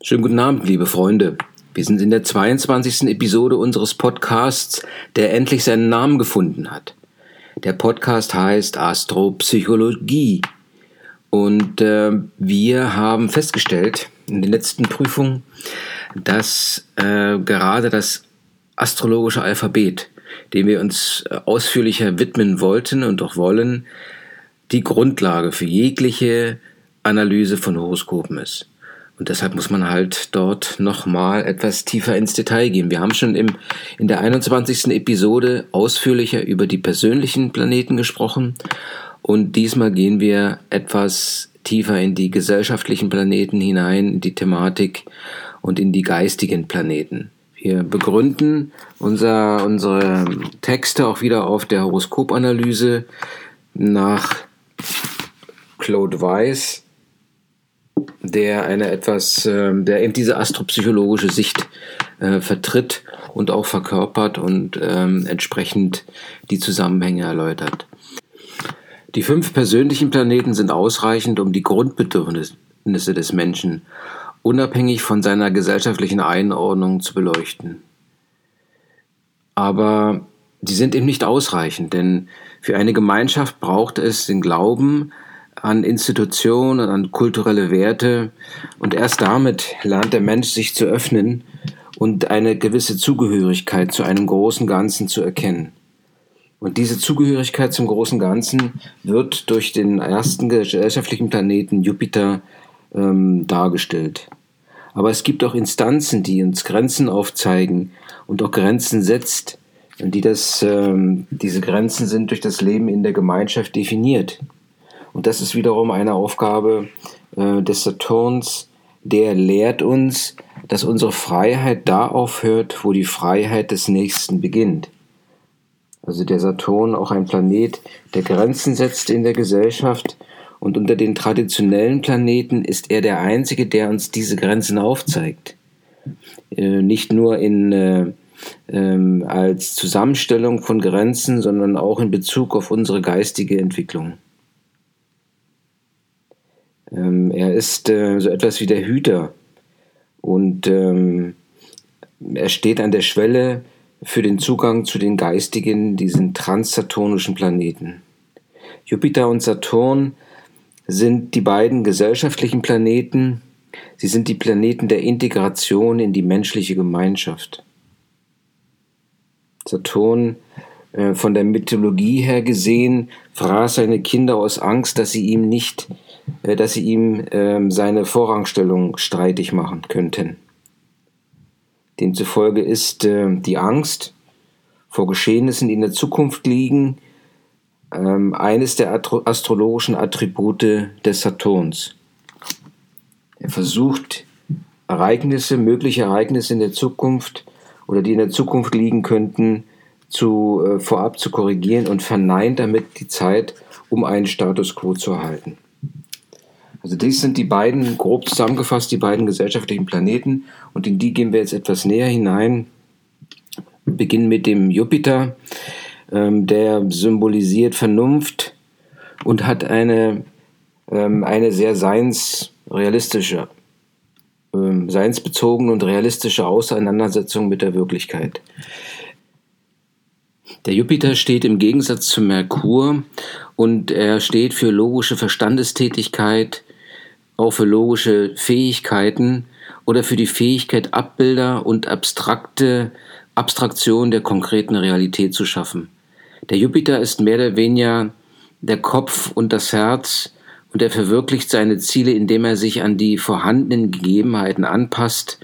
Schönen guten Abend, liebe Freunde. Wir sind in der 22. Episode unseres Podcasts, der endlich seinen Namen gefunden hat. Der Podcast heißt Astropsychologie. Und äh, wir haben festgestellt in den letzten Prüfungen, dass äh, gerade das astrologische Alphabet, dem wir uns äh, ausführlicher widmen wollten und auch wollen, die Grundlage für jegliche Analyse von Horoskopen ist. Und deshalb muss man halt dort nochmal etwas tiefer ins Detail gehen. Wir haben schon im, in der 21. Episode ausführlicher über die persönlichen Planeten gesprochen. Und diesmal gehen wir etwas tiefer in die gesellschaftlichen Planeten hinein, in die Thematik und in die geistigen Planeten. Wir begründen unser, unsere Texte auch wieder auf der Horoskopanalyse nach Claude Weiss der eine etwas, äh, der eben diese astropsychologische Sicht äh, vertritt und auch verkörpert und ähm, entsprechend die Zusammenhänge erläutert. Die fünf persönlichen Planeten sind ausreichend, um die Grundbedürfnisse des Menschen unabhängig von seiner gesellschaftlichen Einordnung zu beleuchten. Aber sie sind eben nicht ausreichend, denn für eine Gemeinschaft braucht es den Glauben, an Institutionen und an kulturelle Werte. Und erst damit lernt der Mensch sich zu öffnen und eine gewisse Zugehörigkeit zu einem großen Ganzen zu erkennen. Und diese Zugehörigkeit zum großen Ganzen wird durch den ersten gesellschaftlichen Planeten Jupiter ähm, dargestellt. Aber es gibt auch Instanzen, die uns Grenzen aufzeigen und auch Grenzen setzt, die das, ähm, diese Grenzen sind durch das Leben in der Gemeinschaft definiert. Und das ist wiederum eine Aufgabe äh, des Saturns, der lehrt uns, dass unsere Freiheit da aufhört, wo die Freiheit des Nächsten beginnt. Also der Saturn auch ein Planet, der Grenzen setzt in der Gesellschaft und unter den traditionellen Planeten ist er der einzige, der uns diese Grenzen aufzeigt. Äh, nicht nur in, äh, ähm, als Zusammenstellung von Grenzen, sondern auch in Bezug auf unsere geistige Entwicklung. Ähm, er ist äh, so etwas wie der Hüter und ähm, er steht an der Schwelle für den Zugang zu den geistigen, diesen transsaturnischen Planeten. Jupiter und Saturn sind die beiden gesellschaftlichen Planeten, sie sind die Planeten der Integration in die menschliche Gemeinschaft. Saturn äh, von der Mythologie her gesehen fraß seine Kinder aus Angst, dass sie ihm nicht äh, dass sie ihm ähm, seine Vorrangstellung streitig machen könnten. Demzufolge ist äh, die Angst vor Geschehnissen, die in der Zukunft liegen, ähm, eines der astrologischen Attribute des Saturns. Er versucht, Ereignisse, mögliche Ereignisse in der Zukunft oder die in der Zukunft liegen könnten, zu, äh, vorab zu korrigieren und verneint damit die Zeit, um einen Status quo zu erhalten. Also dies sind die beiden, grob zusammengefasst, die beiden gesellschaftlichen Planeten und in die gehen wir jetzt etwas näher hinein. Wir beginnen mit dem Jupiter, ähm, der symbolisiert Vernunft und hat eine, ähm, eine sehr seinsrealistische, ähm, seinsbezogene und realistische Auseinandersetzung mit der Wirklichkeit. Der Jupiter steht im Gegensatz zu Merkur und er steht für logische Verstandestätigkeit, auch für logische Fähigkeiten oder für die Fähigkeit, Abbilder und abstrakte Abstraktion der konkreten Realität zu schaffen. Der Jupiter ist mehr oder weniger der Kopf und das Herz und er verwirklicht seine Ziele, indem er sich an die vorhandenen Gegebenheiten anpasst,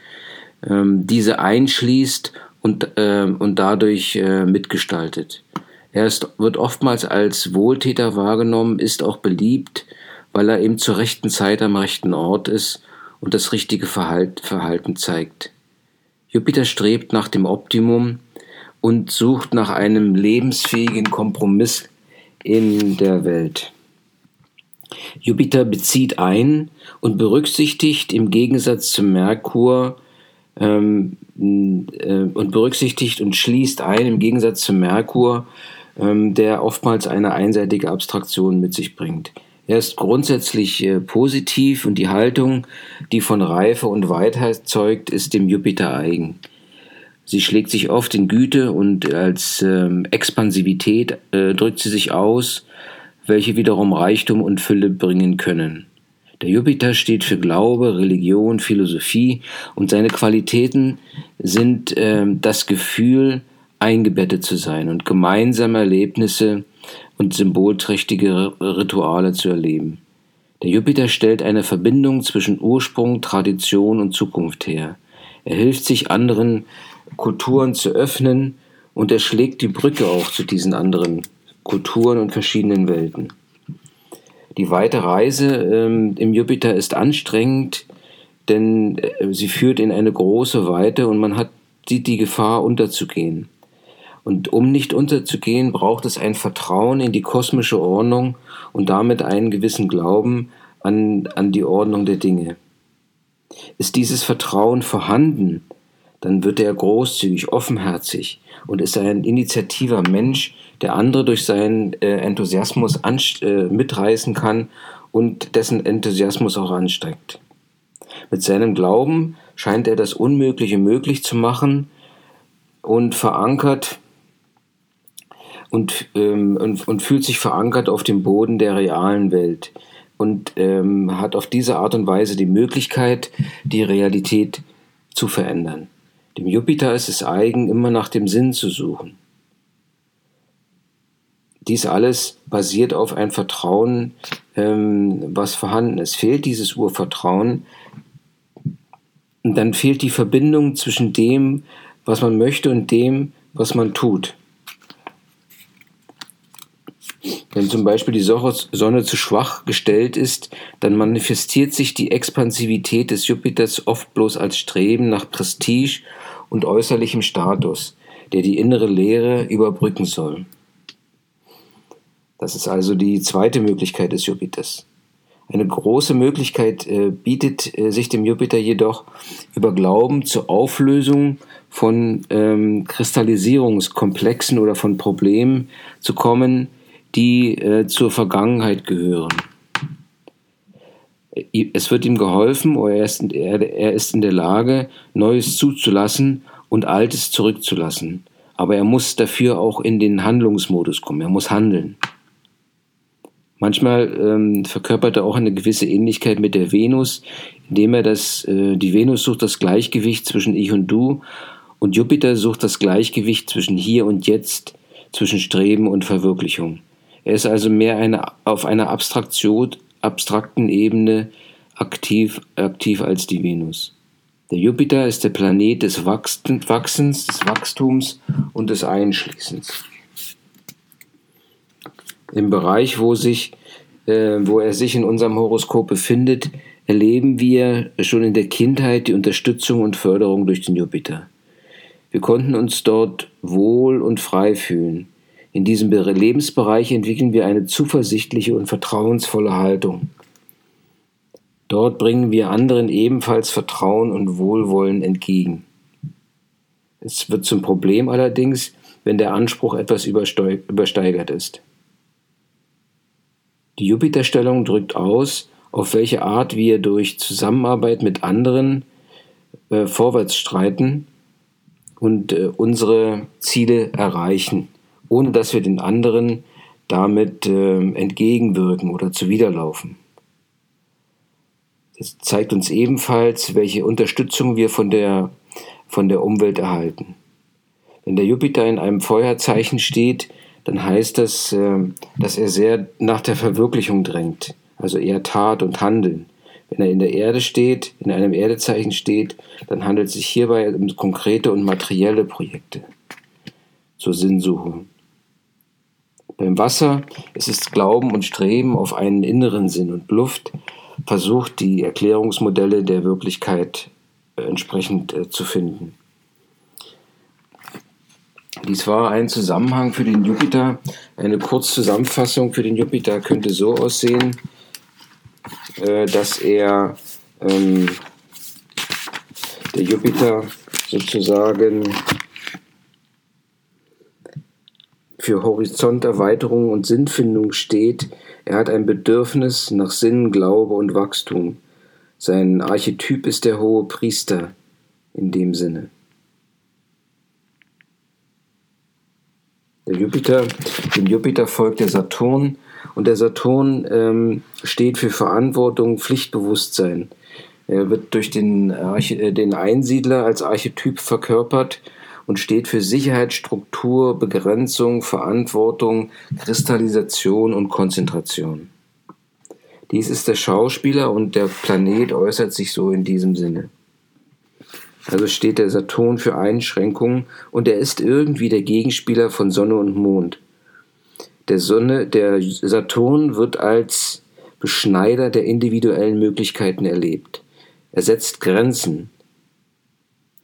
ähm, diese einschließt und, äh, und dadurch äh, mitgestaltet. Er ist, wird oftmals als Wohltäter wahrgenommen, ist auch beliebt, weil er eben zur rechten Zeit am rechten Ort ist und das richtige Verhalten zeigt. Jupiter strebt nach dem Optimum und sucht nach einem lebensfähigen Kompromiss in der Welt. Jupiter bezieht ein und berücksichtigt im Gegensatz zum Merkur ähm, äh, und berücksichtigt und schließt ein im Gegensatz zum Merkur, ähm, der oftmals eine einseitige Abstraktion mit sich bringt. Er ist grundsätzlich äh, positiv und die Haltung, die von Reife und Weitheit zeugt, ist dem Jupiter eigen. Sie schlägt sich oft in Güte und als ähm, Expansivität äh, drückt sie sich aus, welche wiederum Reichtum und Fülle bringen können. Der Jupiter steht für Glaube, Religion, Philosophie und seine Qualitäten sind äh, das Gefühl, eingebettet zu sein und gemeinsame Erlebnisse und symbolträchtige Rituale zu erleben. Der Jupiter stellt eine Verbindung zwischen Ursprung, Tradition und Zukunft her. Er hilft sich anderen Kulturen zu öffnen und er schlägt die Brücke auch zu diesen anderen Kulturen und verschiedenen Welten. Die weite Reise ähm, im Jupiter ist anstrengend, denn äh, sie führt in eine große Weite und man hat, sieht die Gefahr unterzugehen. Und um nicht unterzugehen, braucht es ein Vertrauen in die kosmische Ordnung und damit einen gewissen Glauben an, an die Ordnung der Dinge. Ist dieses Vertrauen vorhanden, dann wird er großzügig, offenherzig und ist ein initiativer Mensch, der andere durch seinen äh, Enthusiasmus äh, mitreißen kann und dessen Enthusiasmus auch ansteckt. Mit seinem Glauben scheint er das Unmögliche möglich zu machen und verankert und, ähm, und, und, fühlt sich verankert auf dem Boden der realen Welt und ähm, hat auf diese Art und Weise die Möglichkeit, die Realität zu verändern. Dem Jupiter ist es eigen, immer nach dem Sinn zu suchen. Dies alles basiert auf ein Vertrauen, ähm, was vorhanden ist. Fehlt dieses Urvertrauen, dann fehlt die Verbindung zwischen dem, was man möchte und dem, was man tut. Wenn zum Beispiel die Sonne zu schwach gestellt ist, dann manifestiert sich die Expansivität des Jupiters oft bloß als Streben nach Prestige und äußerlichem Status, der die innere Leere überbrücken soll. Das ist also die zweite Möglichkeit des Jupiters. Eine große Möglichkeit äh, bietet äh, sich dem Jupiter jedoch über Glauben zur Auflösung von ähm, Kristallisierungskomplexen oder von Problemen zu kommen, die äh, zur Vergangenheit gehören. Es wird ihm geholfen, er ist, er, er ist in der Lage, Neues zuzulassen und Altes zurückzulassen. Aber er muss dafür auch in den Handlungsmodus kommen. Er muss handeln. Manchmal ähm, verkörpert er auch eine gewisse Ähnlichkeit mit der Venus, indem er das, äh, die Venus sucht das Gleichgewicht zwischen Ich und Du und Jupiter sucht das Gleichgewicht zwischen Hier und Jetzt, zwischen Streben und Verwirklichung. Er ist also mehr eine, auf einer Abstraktion, abstrakten Ebene aktiv, aktiv als die Venus. Der Jupiter ist der Planet des Wachsens, des Wachstums und des Einschließens. Im Bereich, wo, sich, äh, wo er sich in unserem Horoskop befindet, erleben wir schon in der Kindheit die Unterstützung und Förderung durch den Jupiter. Wir konnten uns dort wohl und frei fühlen. In diesem Lebensbereich entwickeln wir eine zuversichtliche und vertrauensvolle Haltung. Dort bringen wir anderen ebenfalls Vertrauen und Wohlwollen entgegen. Es wird zum Problem allerdings, wenn der Anspruch etwas übersteigert ist. Die Jupiterstellung drückt aus, auf welche Art wir durch Zusammenarbeit mit anderen äh, vorwärts streiten und äh, unsere Ziele erreichen ohne dass wir den anderen damit äh, entgegenwirken oder zuwiderlaufen. Das zeigt uns ebenfalls, welche Unterstützung wir von der, von der Umwelt erhalten. Wenn der Jupiter in einem Feuerzeichen steht, dann heißt das, äh, dass er sehr nach der Verwirklichung drängt, also eher Tat und Handeln. Wenn er in der Erde steht, in einem Erdezeichen steht, dann handelt es sich hierbei um konkrete und materielle Projekte zur Sinnsuche. Beim Wasser ist es Glauben und Streben auf einen inneren Sinn und Luft versucht, die Erklärungsmodelle der Wirklichkeit äh, entsprechend äh, zu finden. Dies war ein Zusammenhang für den Jupiter. Eine Kurzzusammenfassung für den Jupiter könnte so aussehen, äh, dass er ähm, der Jupiter sozusagen für Horizonterweiterung und Sinnfindung steht. Er hat ein Bedürfnis nach Sinn, Glaube und Wachstum. Sein Archetyp ist der hohe Priester in dem Sinne. Der Jupiter, dem Jupiter folgt der Saturn und der Saturn ähm, steht für Verantwortung, Pflichtbewusstsein. Er wird durch den, Arche äh, den Einsiedler als Archetyp verkörpert und steht für Sicherheit, Struktur, Begrenzung, Verantwortung, Kristallisation und Konzentration. Dies ist der Schauspieler und der Planet äußert sich so in diesem Sinne. Also steht der Saturn für Einschränkungen und er ist irgendwie der Gegenspieler von Sonne und Mond. Der Sonne, der Saturn wird als Beschneider der individuellen Möglichkeiten erlebt. Er setzt Grenzen.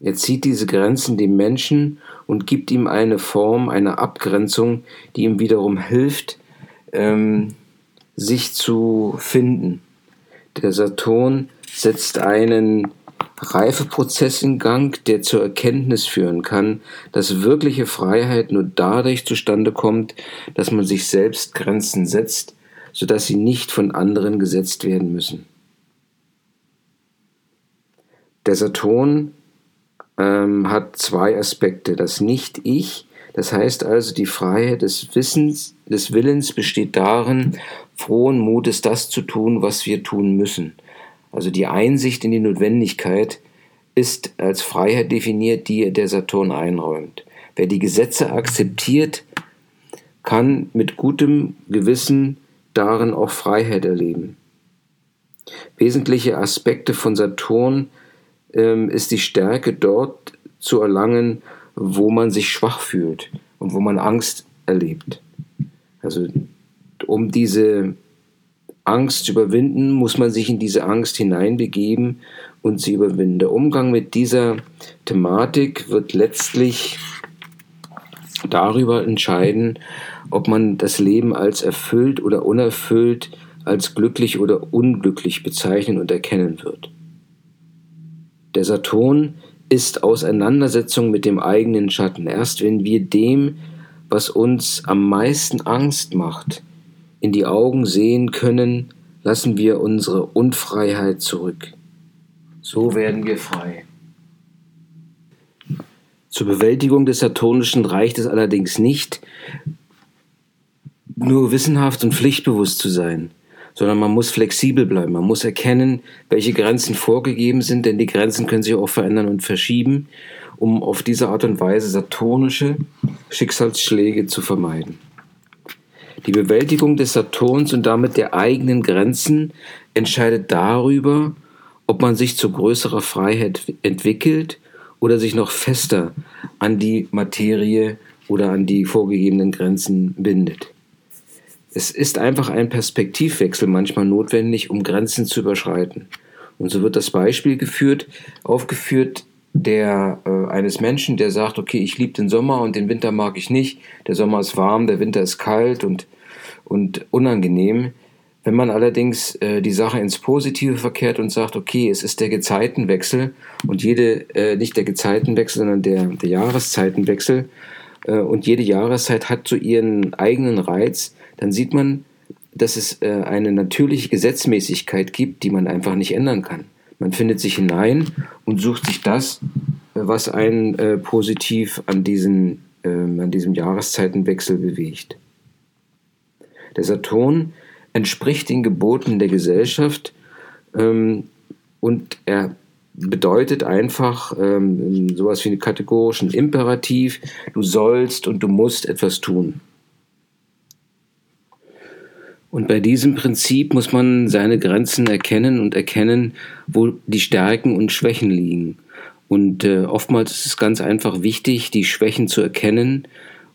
Er zieht diese Grenzen dem Menschen und gibt ihm eine Form, eine Abgrenzung, die ihm wiederum hilft, ähm, sich zu finden. Der Saturn setzt einen Reifeprozess in Gang, der zur Erkenntnis führen kann, dass wirkliche Freiheit nur dadurch zustande kommt, dass man sich selbst Grenzen setzt, sodass sie nicht von anderen gesetzt werden müssen. Der Saturn ähm, hat zwei Aspekte. Das Nicht-Ich, das heißt also, die Freiheit des Wissens, des Willens besteht darin, frohen Mutes das zu tun, was wir tun müssen. Also die Einsicht in die Notwendigkeit ist als Freiheit definiert, die der Saturn einräumt. Wer die Gesetze akzeptiert, kann mit gutem Gewissen darin auch Freiheit erleben. Wesentliche Aspekte von Saturn ähm, ist die Stärke dort zu erlangen, wo man sich schwach fühlt und wo man Angst erlebt. Also um diese Angst zu überwinden, muss man sich in diese Angst hineinbegeben und sie überwinden. Der Umgang mit dieser Thematik wird letztlich darüber entscheiden, ob man das Leben als erfüllt oder unerfüllt, als glücklich oder unglücklich bezeichnen und erkennen wird. Der Saturn ist Auseinandersetzung mit dem eigenen Schatten. Erst wenn wir dem, was uns am meisten Angst macht, in die Augen sehen können, lassen wir unsere Unfreiheit zurück. So werden wir frei. Zur Bewältigung des Saturnischen reicht es allerdings nicht, nur wissenhaft und pflichtbewusst zu sein, sondern man muss flexibel bleiben. Man muss erkennen, welche Grenzen vorgegeben sind, denn die Grenzen können sich auch verändern und verschieben, um auf diese Art und Weise saturnische Schicksalsschläge zu vermeiden. Die Bewältigung des Saturns und damit der eigenen Grenzen entscheidet darüber, ob man sich zu größerer Freiheit entwickelt oder sich noch fester an die Materie oder an die vorgegebenen Grenzen bindet. Es ist einfach ein Perspektivwechsel manchmal notwendig, um Grenzen zu überschreiten. Und so wird das Beispiel geführt, aufgeführt, der äh, eines Menschen, der sagt, okay, ich liebe den Sommer und den Winter mag ich nicht. Der Sommer ist warm, der Winter ist kalt und, und unangenehm. Wenn man allerdings äh, die Sache ins Positive verkehrt und sagt, okay, es ist der Gezeitenwechsel und jede, äh, nicht der Gezeitenwechsel, sondern der, der Jahreszeitenwechsel äh, und jede Jahreszeit hat so ihren eigenen Reiz, dann sieht man, dass es äh, eine natürliche Gesetzmäßigkeit gibt, die man einfach nicht ändern kann. Man findet sich hinein und sucht sich das, äh, was einen äh, positiv an, diesen, äh, an diesem Jahreszeitenwechsel bewegt. Der Saturn entspricht den Geboten der Gesellschaft ähm, und er bedeutet einfach ähm, sowas wie einen kategorischen Imperativ, du sollst und du musst etwas tun. Und bei diesem Prinzip muss man seine Grenzen erkennen und erkennen, wo die Stärken und Schwächen liegen. Und äh, oftmals ist es ganz einfach wichtig, die Schwächen zu erkennen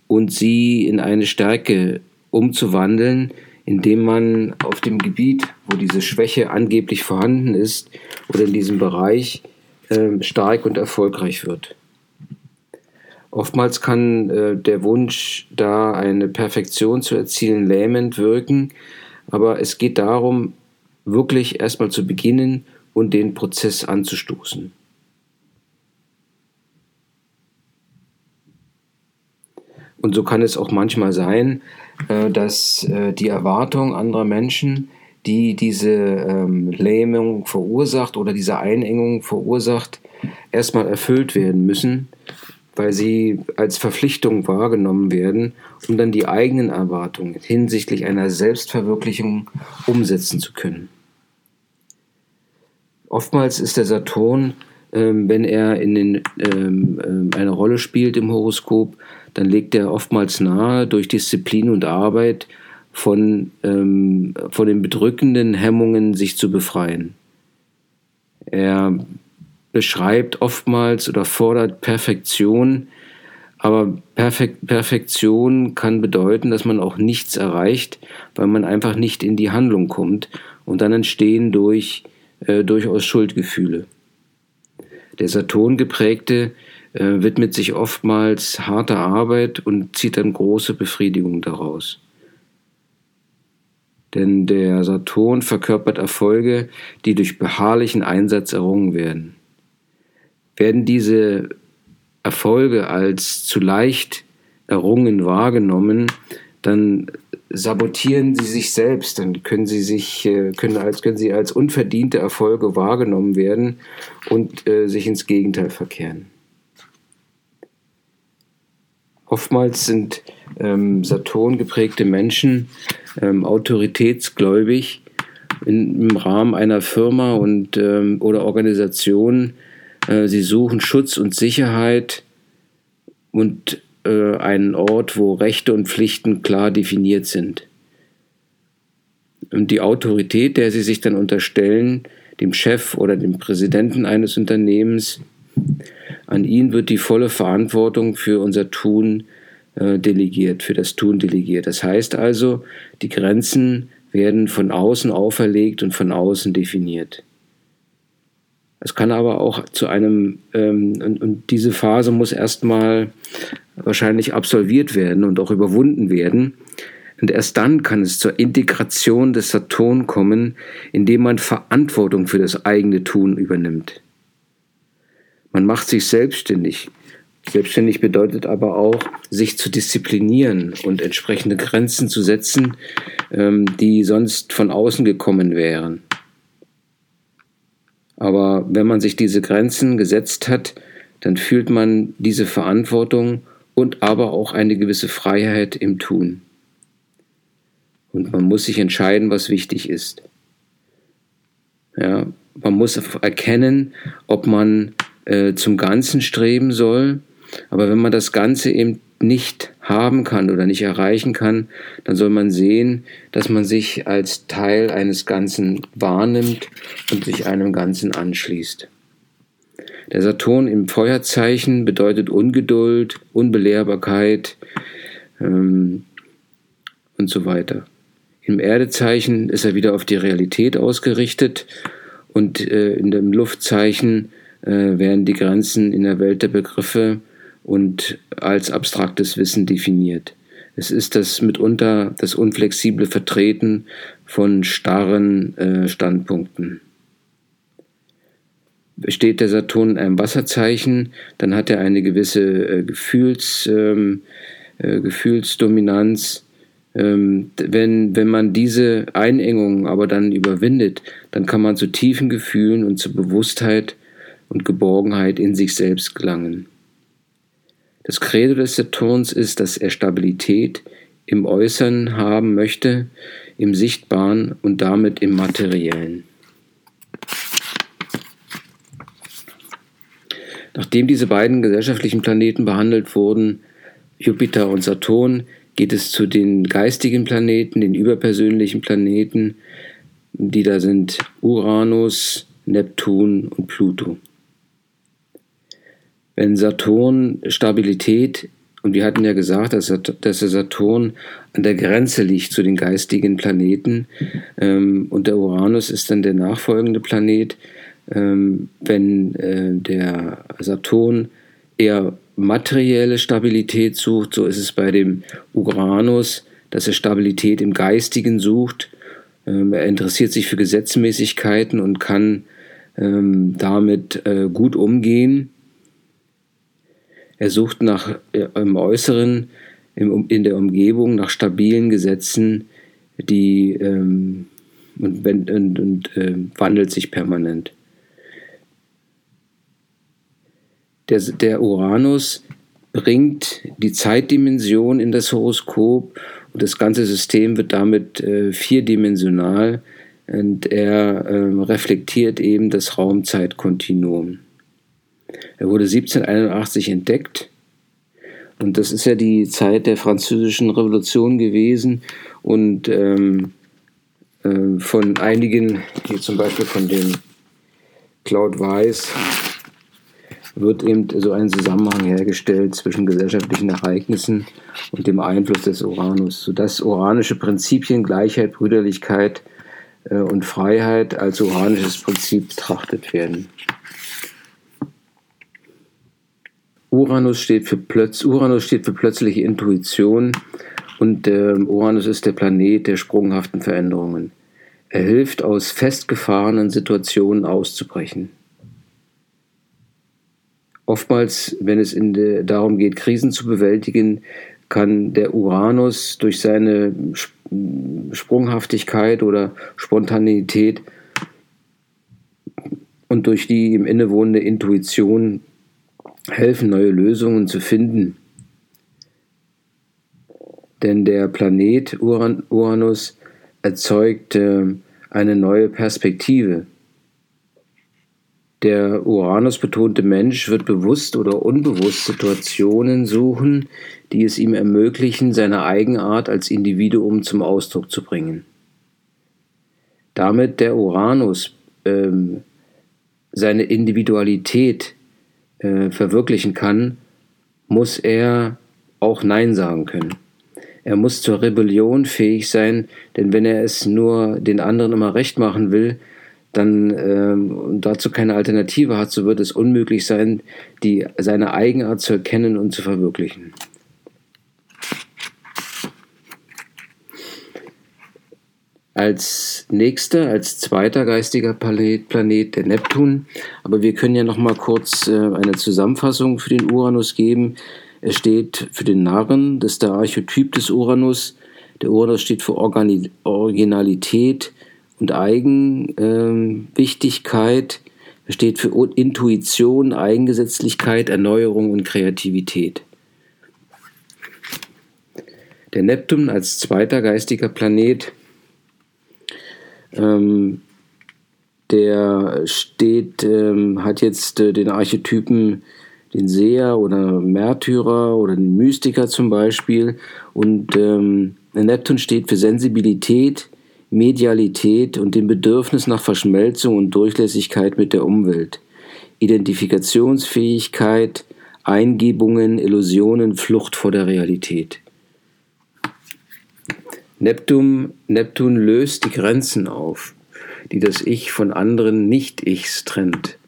und sie in eine Stärke umzuwandeln, indem man auf dem Gebiet, wo diese Schwäche angeblich vorhanden ist, oder in diesem Bereich äh, stark und erfolgreich wird. Oftmals kann äh, der Wunsch, da eine Perfektion zu erzielen, lähmend wirken, aber es geht darum, wirklich erstmal zu beginnen und den Prozess anzustoßen. Und so kann es auch manchmal sein, äh, dass äh, die Erwartung anderer Menschen, die diese ähm, Lähmung verursacht oder diese Einengung verursacht, erstmal erfüllt werden müssen, weil sie als Verpflichtung wahrgenommen werden, um dann die eigenen Erwartungen hinsichtlich einer Selbstverwirklichung umsetzen zu können. Oftmals ist der Saturn, ähm, wenn er in den, ähm, ähm, eine Rolle spielt im Horoskop, dann legt er oftmals nahe, durch Disziplin und Arbeit von, ähm, von den bedrückenden Hemmungen sich zu befreien. Er beschreibt oftmals oder fordert Perfektion, aber Perfek Perfektion kann bedeuten, dass man auch nichts erreicht, weil man einfach nicht in die Handlung kommt und dann entstehen durch äh, durchaus Schuldgefühle. Der Saturn geprägte äh, widmet sich oftmals harter Arbeit und zieht dann große Befriedigung daraus. Denn der Saturn verkörpert Erfolge, die durch beharrlichen Einsatz errungen werden. Werden diese Erfolge als zu leicht errungen wahrgenommen, dann sabotieren sie sich selbst, dann können sie sich, äh, können als, können sie als unverdiente Erfolge wahrgenommen werden und äh, sich ins Gegenteil verkehren. Oftmals sind ähm, Saturn geprägte Menschen ähm, autoritätsgläubig in, im Rahmen einer Firma und, ähm, oder Organisation. Äh, sie suchen Schutz und Sicherheit und äh, einen Ort, wo Rechte und Pflichten klar definiert sind. Und die Autorität, der sie sich dann unterstellen, dem Chef oder dem Präsidenten eines Unternehmens, an ihn wird die volle Verantwortung für unser Tun äh, delegiert, für das Tun delegiert. Das heißt also, die Grenzen werden von außen auferlegt und von außen definiert. Es kann aber auch zu einem, ähm, und, und diese Phase muss erstmal wahrscheinlich absolviert werden und auch überwunden werden. Und erst dann kann es zur Integration des Saturn kommen, indem man Verantwortung für das eigene Tun übernimmt. Man macht sich selbstständig. Selbstständig bedeutet aber auch, sich zu disziplinieren und entsprechende Grenzen zu setzen, ähm, die sonst von außen gekommen wären. Aber wenn man sich diese Grenzen gesetzt hat, dann fühlt man diese Verantwortung und aber auch eine gewisse Freiheit im Tun. Und man muss sich entscheiden, was wichtig ist. Ja, man muss erkennen, ob man äh, zum Ganzen streben soll. Aber wenn man das Ganze eben nicht haben kann oder nicht erreichen kann, dann soll man sehen, dass man sich als Teil eines Ganzen wahrnimmt und sich einem Ganzen anschließt. Der Saturn im Feuerzeichen bedeutet Ungeduld, Unbelehrbarkeit ähm, und so weiter. Im Erdezeichen ist er wieder auf die Realität ausgerichtet und äh, in dem Luftzeichen äh, werden die Grenzen in der Welt der Begriffe und als abstraktes Wissen definiert. Es ist das mitunter das unflexible Vertreten von starren äh, Standpunkten. Steht der Saturn in einem Wasserzeichen, dann hat er eine gewisse äh, Gefühls, ähm, äh, Gefühlsdominanz. Ähm, wenn, wenn man diese Einengung aber dann überwindet, dann kann man zu tiefen Gefühlen und zu Bewusstheit und Geborgenheit in sich selbst gelangen. Das Credo des Saturns ist, dass er Stabilität im Äußeren haben möchte, im Sichtbaren und damit im Materiellen. Nachdem diese beiden gesellschaftlichen Planeten behandelt wurden, Jupiter und Saturn, geht es zu den geistigen Planeten, den überpersönlichen Planeten, die da sind Uranus, Neptun und Pluto. Wenn Saturn Stabilität, und wir hatten ja gesagt, dass, der Saturn an der Grenze liegt zu den geistigen Planeten, ähm, und der Uranus ist dann der nachfolgende Planet, ähm, wenn äh, der Saturn eher materielle Stabilität sucht, so ist es bei dem Uranus, dass er Stabilität im Geistigen sucht. Ähm, er interessiert sich für Gesetzmäßigkeiten und kann ähm, damit äh, gut umgehen. Er sucht nach äh, im Äußeren in der Umgebung nach stabilen Gesetzen, die ähm, und, und, und äh, wandelt sich permanent. Der, der Uranus bringt die Zeitdimension in das Horoskop und das ganze System wird damit äh, vierdimensional und er äh, reflektiert eben das Raumzeitkontinuum. Er wurde 1781 entdeckt und das ist ja die Zeit der französischen Revolution gewesen und ähm, äh, von einigen, hier zum Beispiel von dem Claude Weiss, wird eben so ein Zusammenhang hergestellt zwischen gesellschaftlichen Ereignissen und dem Einfluss des Uranus, sodass uranische Prinzipien Gleichheit, Brüderlichkeit äh, und Freiheit als uranisches Prinzip betrachtet werden. Uranus steht für, Plötz Uranus steht für plötzliche Intuition und äh, Uranus ist der Planet der sprunghaften Veränderungen. Er hilft, aus festgefahrenen Situationen auszubrechen. Oftmals, wenn es de, darum geht, Krisen zu bewältigen, kann der Uranus durch seine Sprunghaftigkeit oder Spontanität und durch die ihm innewohnende Intuition helfen, neue Lösungen zu finden. Denn der Planet Uran Uranus erzeugt eine neue Perspektive. Der Uranus betonte Mensch wird bewusst oder unbewusst Situationen suchen, die es ihm ermöglichen, seine Eigenart als Individuum zum Ausdruck zu bringen. Damit der Uranus ähm, seine Individualität äh, verwirklichen kann, muss er auch Nein sagen können. Er muss zur Rebellion fähig sein, denn wenn er es nur den anderen immer recht machen will, dann ähm, und dazu keine Alternative hat, so wird es unmöglich sein, die, seine Eigenart zu erkennen und zu verwirklichen. Als nächster, als zweiter geistiger Planet, der Neptun. Aber wir können ja noch mal kurz äh, eine Zusammenfassung für den Uranus geben. Er steht für den Narren, das ist der Archetyp des Uranus. Der Uranus steht für Organi Originalität und Eigenwichtigkeit. Ähm, er steht für Intuition, Eigengesetzlichkeit, Erneuerung und Kreativität. Der Neptun als zweiter geistiger Planet ähm, der steht, ähm, hat jetzt äh, den Archetypen den Seher oder Märtyrer oder den Mystiker zum Beispiel. Und ähm, Neptun steht für Sensibilität, Medialität und dem Bedürfnis nach Verschmelzung und Durchlässigkeit mit der Umwelt. Identifikationsfähigkeit, Eingebungen, Illusionen, Flucht vor der Realität. Neptun, Neptun löst die Grenzen auf, die das Ich von anderen Nicht-Ichs trennt.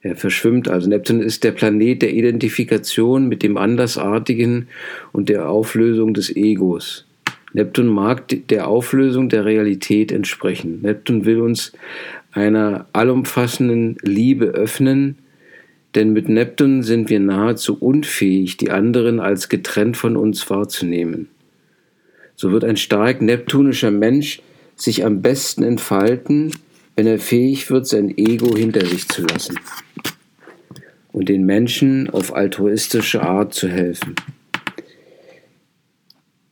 Er verschwimmt also. Neptun ist der Planet der Identifikation mit dem Andersartigen und der Auflösung des Egos. Neptun mag der Auflösung der Realität entsprechen. Neptun will uns einer allumfassenden Liebe öffnen, denn mit Neptun sind wir nahezu unfähig, die anderen als getrennt von uns wahrzunehmen. So wird ein stark neptunischer Mensch sich am besten entfalten, wenn er fähig wird, sein Ego hinter sich zu lassen und den Menschen auf altruistische Art zu helfen.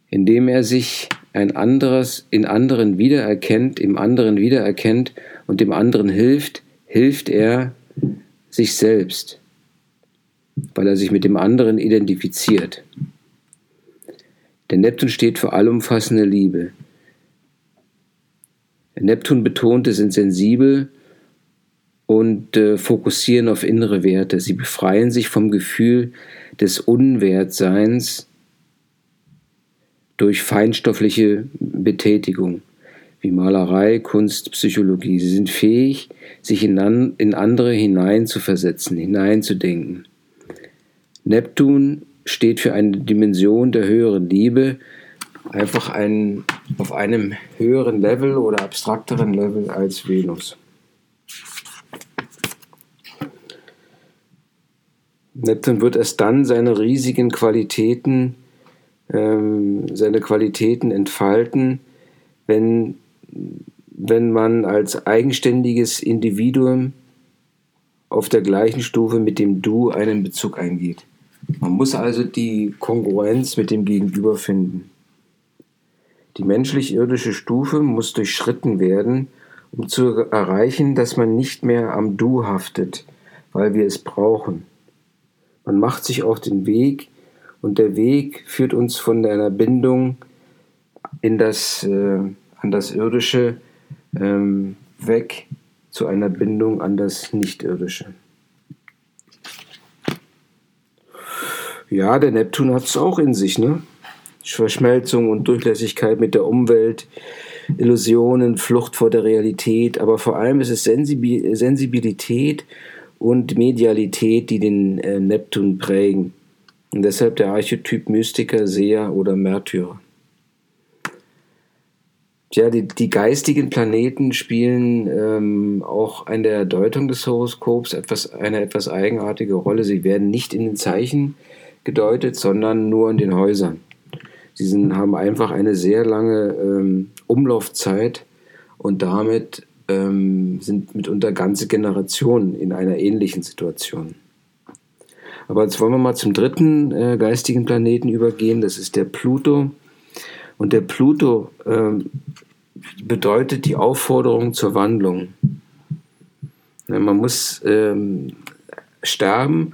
Indem er sich ein anderes in anderen wiedererkennt, im anderen wiedererkennt und dem anderen hilft, hilft er sich selbst, weil er sich mit dem anderen identifiziert. Der Neptun steht für allumfassende Liebe. Der Neptun betonte, sind sensibel und äh, fokussieren auf innere Werte. Sie befreien sich vom Gefühl des Unwertseins durch feinstoffliche Betätigung wie Malerei, Kunst, Psychologie. Sie sind fähig, sich in, an, in andere hineinzuversetzen, hineinzudenken. Neptun steht für eine Dimension der höheren Liebe, einfach ein, auf einem höheren Level oder abstrakteren Level als Venus. Neptun wird erst dann seine riesigen Qualitäten ähm, seine Qualitäten entfalten, wenn, wenn man als eigenständiges Individuum auf der gleichen Stufe mit dem Du einen Bezug eingeht. Man muss also die Kongruenz mit dem Gegenüber finden. Die menschlich-irdische Stufe muss durchschritten werden, um zu erreichen, dass man nicht mehr am Du haftet, weil wir es brauchen. Man macht sich auf den Weg und der Weg führt uns von einer Bindung in das, äh, an das Irdische ähm, weg zu einer Bindung an das Nichtirdische. Ja, der Neptun hat es auch in sich, ne? Verschmelzung und Durchlässigkeit mit der Umwelt, Illusionen, Flucht vor der Realität, aber vor allem ist es Sensibilität und Medialität, die den äh, Neptun prägen. Und deshalb der Archetyp Mystiker, Seher oder Märtyrer. Ja, die, die geistigen Planeten spielen ähm, auch in der Deutung des Horoskops etwas, eine etwas eigenartige Rolle. Sie werden nicht in den Zeichen gedeutet, sondern nur in den Häusern. Sie sind, haben einfach eine sehr lange ähm, Umlaufzeit und damit ähm, sind mitunter ganze Generationen in einer ähnlichen Situation. Aber jetzt wollen wir mal zum dritten äh, geistigen Planeten übergehen, das ist der Pluto. Und der Pluto ähm, bedeutet die Aufforderung zur Wandlung. Man muss ähm, sterben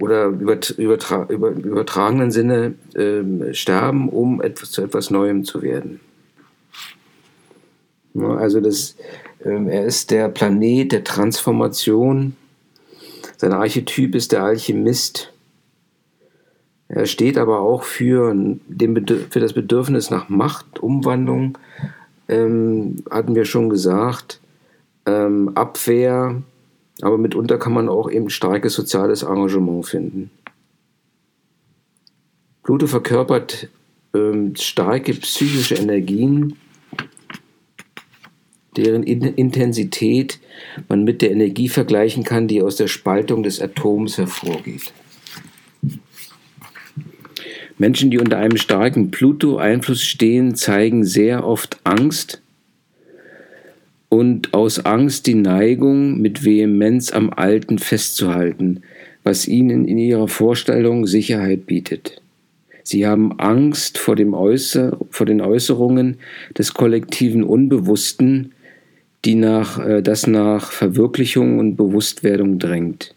oder übertra über, übertragenen Sinne ähm, sterben, um etwas, zu etwas Neuem zu werden. Ja, also das, ähm, er ist der Planet der Transformation. Sein Archetyp ist der Alchemist. Er steht aber auch für, den, für das Bedürfnis nach Macht, Umwandlung, ähm, hatten wir schon gesagt, ähm, Abwehr, aber mitunter kann man auch eben starkes soziales Engagement finden. Pluto verkörpert ähm, starke psychische Energien, deren Intensität man mit der Energie vergleichen kann, die aus der Spaltung des Atoms hervorgeht. Menschen, die unter einem starken Pluto-Einfluss stehen, zeigen sehr oft Angst und aus Angst die Neigung, mit Vehemenz am Alten festzuhalten, was ihnen in ihrer Vorstellung Sicherheit bietet. Sie haben Angst vor, dem Äußer, vor den Äußerungen des kollektiven Unbewussten, die nach, äh, das nach Verwirklichung und Bewusstwerdung drängt.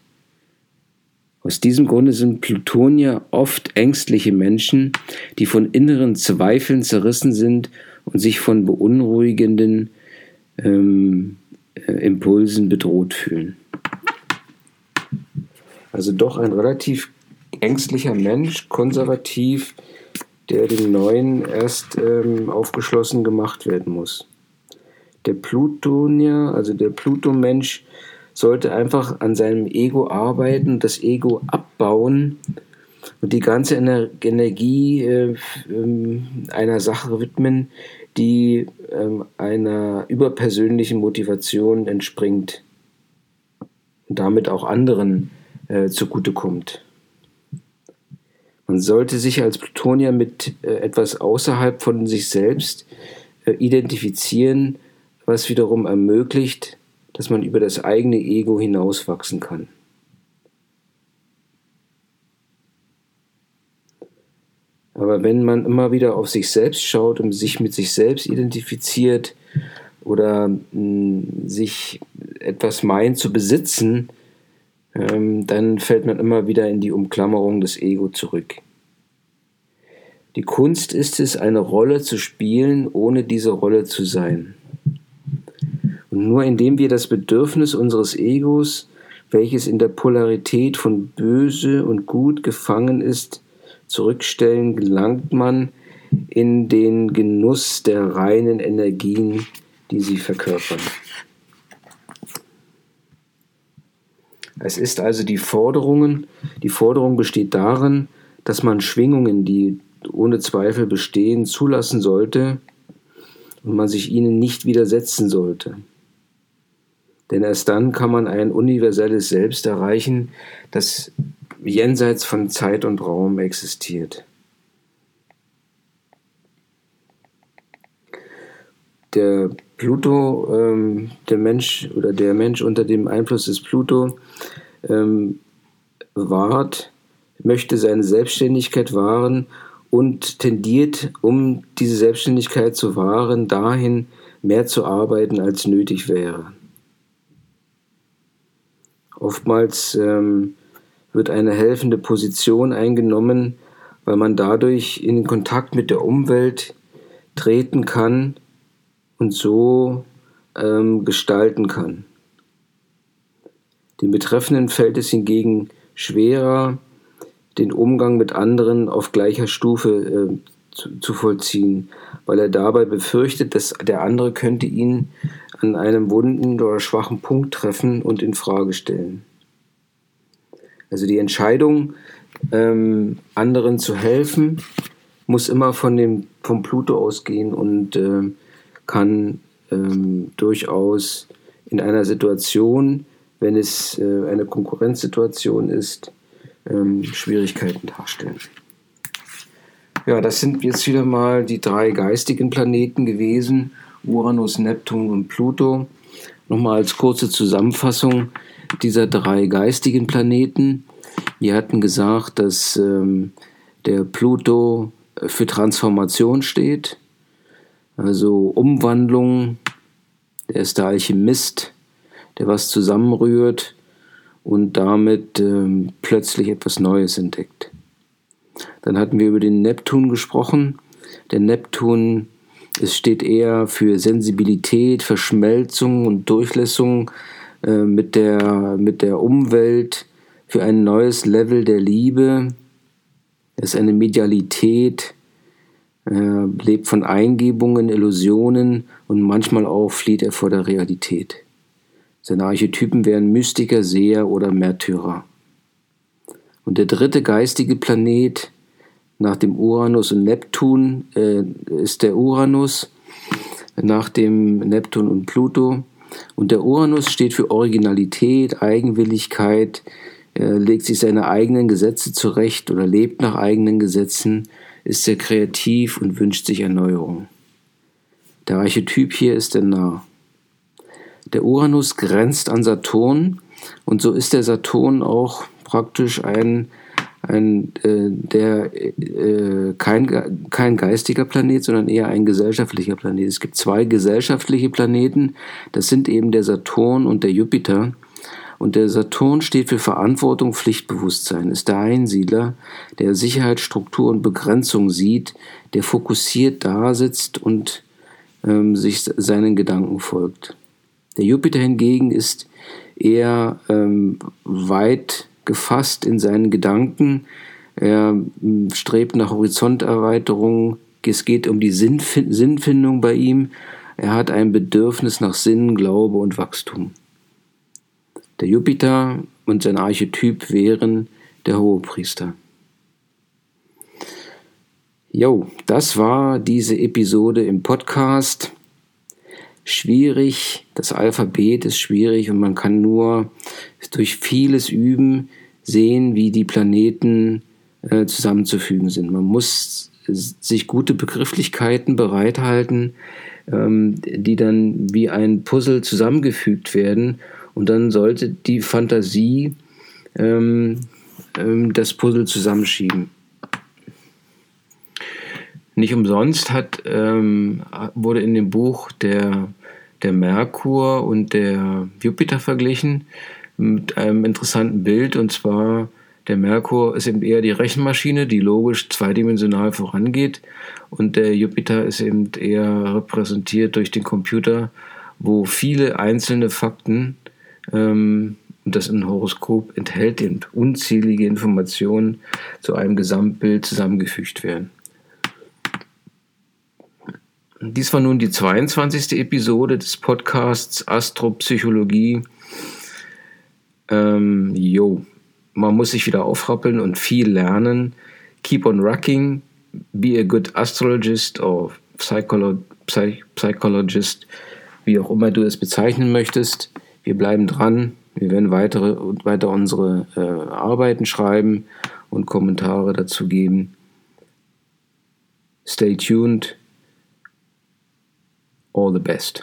Aus diesem Grunde sind Plutonier oft ängstliche Menschen, die von inneren Zweifeln zerrissen sind und sich von beunruhigenden ähm, äh, Impulsen bedroht fühlen. Also doch ein relativ ängstlicher Mensch, konservativ, der dem Neuen erst ähm, aufgeschlossen gemacht werden muss. Der Plutonier, also der Pluto-Mensch, sollte einfach an seinem Ego arbeiten, das Ego abbauen und die ganze Energie äh, ähm, einer Sache widmen, die äh, einer überpersönlichen Motivation entspringt und damit auch anderen äh, zugutekommt. Man sollte sich als Plutonier mit äh, etwas außerhalb von sich selbst äh, identifizieren, was wiederum ermöglicht, dass man über das eigene Ego hinauswachsen kann. Aber wenn man immer wieder auf sich selbst schaut und sich mit sich selbst identifiziert oder mh, hm, sich etwas meint zu besitzen, ähm, dann fällt man immer wieder in die Umklammerung des Ego zurück. Die Kunst ist es, eine Rolle zu spielen, ohne diese Rolle zu sein. Und nur indem wir das Bedürfnis unseres Egos, welches in der Polarität von böse und gut gefangen ist, zurückstellen, gelangt man in den Genuss der reinen Energien, die sie verkörpern. Es ist also die Forderungen, die Forderung besteht darin, dass man Schwingungen, die ohne Zweifel bestehen, zulassen sollte und man sich ihnen nicht widersetzen sollte. Denn erst dann kann man ein universelles Selbst erreichen, das jenseits von Zeit und Raum existiert. Der Pluto, ähm, der Mensch oder der Mensch unter dem Einfluss des Pluto ähm, wahrt, möchte seine Selbstständigkeit wahren und tendiert, um diese Selbstständigkeit zu wahren, dahin mehr zu arbeiten, als nötig wäre. Oftmals ähm, wird eine helfende Position eingenommen, weil man dadurch in Kontakt mit der Umwelt treten kann und so ähm, gestalten kann. Den Betreffenden fällt es hingegen schwerer, den Umgang mit anderen auf gleicher Stufe äh, zu, zu, vollziehen, weil er dabei befürchtet, dass der andere könnte ihn an einem wunden oder schwachen Punkt treffen und in Frage stellen. Also die Entscheidung, ähm, anderen zu helfen, muss immer von dem vom Pluto ausgehen und äh, kann ähm, durchaus in einer Situation, wenn es äh, eine Konkurrenzsituation ist, ähm, Schwierigkeiten darstellen. Ja, das sind jetzt wieder mal die drei geistigen Planeten gewesen, Uranus, Neptun und Pluto. Nochmal als kurze Zusammenfassung dieser drei geistigen Planeten. Wir hatten gesagt, dass ähm, der Pluto für Transformation steht, also Umwandlung. Der ist der Alchemist, der was zusammenrührt und damit ähm, plötzlich etwas Neues entdeckt. Dann hatten wir über den Neptun gesprochen. Der Neptun es steht eher für Sensibilität, Verschmelzung und Durchlässung äh, mit, der, mit der Umwelt, für ein neues Level der Liebe. Es ist eine Medialität, er lebt von Eingebungen, Illusionen und manchmal auch flieht er vor der Realität. Seine Archetypen wären Mystiker, Seher oder Märtyrer. Und der dritte geistige Planet nach dem Uranus und Neptun äh, ist der Uranus, nach dem Neptun und Pluto. Und der Uranus steht für Originalität, Eigenwilligkeit, er legt sich seine eigenen Gesetze zurecht oder lebt nach eigenen Gesetzen, ist sehr kreativ und wünscht sich Erneuerung. Der Archetyp hier ist der Narr. Der Uranus grenzt an Saturn und so ist der Saturn auch praktisch ein, ein äh, der äh, kein, kein geistiger Planet, sondern eher ein gesellschaftlicher Planet. Es gibt zwei gesellschaftliche Planeten, das sind eben der Saturn und der Jupiter. Und der Saturn steht für Verantwortung, Pflichtbewusstsein, ist der Einsiedler, der Sicherheit, Struktur und Begrenzung sieht, der fokussiert da sitzt und ähm, sich seinen Gedanken folgt. Der Jupiter hingegen ist eher ähm, weit gefasst in seinen Gedanken. Er ähm, strebt nach Horizonterweiterung. Es geht um die Sinnfindung bei ihm. Er hat ein Bedürfnis nach Sinn, Glaube und Wachstum. Der Jupiter und sein Archetyp wären der Hohepriester. Jo, das war diese Episode im Podcast. Schwierig, das Alphabet ist schwierig und man kann nur durch vieles Üben sehen, wie die Planeten äh, zusammenzufügen sind. Man muss sich gute Begrifflichkeiten bereithalten, ähm, die dann wie ein Puzzle zusammengefügt werden und dann sollte die Fantasie ähm, ähm, das Puzzle zusammenschieben. Nicht umsonst hat, ähm, wurde in dem Buch der, der Merkur und der Jupiter verglichen mit einem interessanten Bild. Und zwar der Merkur ist eben eher die Rechenmaschine, die logisch zweidimensional vorangeht. Und der Jupiter ist eben eher repräsentiert durch den Computer, wo viele einzelne Fakten ähm, und das ein Horoskop enthält eben unzählige Informationen zu einem Gesamtbild zusammengefügt werden. Dies war nun die 22. Episode des Podcasts Astropsychologie. Ähm, jo, man muss sich wieder aufrappeln und viel lernen. Keep on rocking, be a good astrologist or psycholo psych psychologist, wie auch immer du es bezeichnen möchtest. Wir bleiben dran. Wir werden weitere, weiter unsere äh, Arbeiten schreiben und Kommentare dazu geben. Stay tuned. All the best.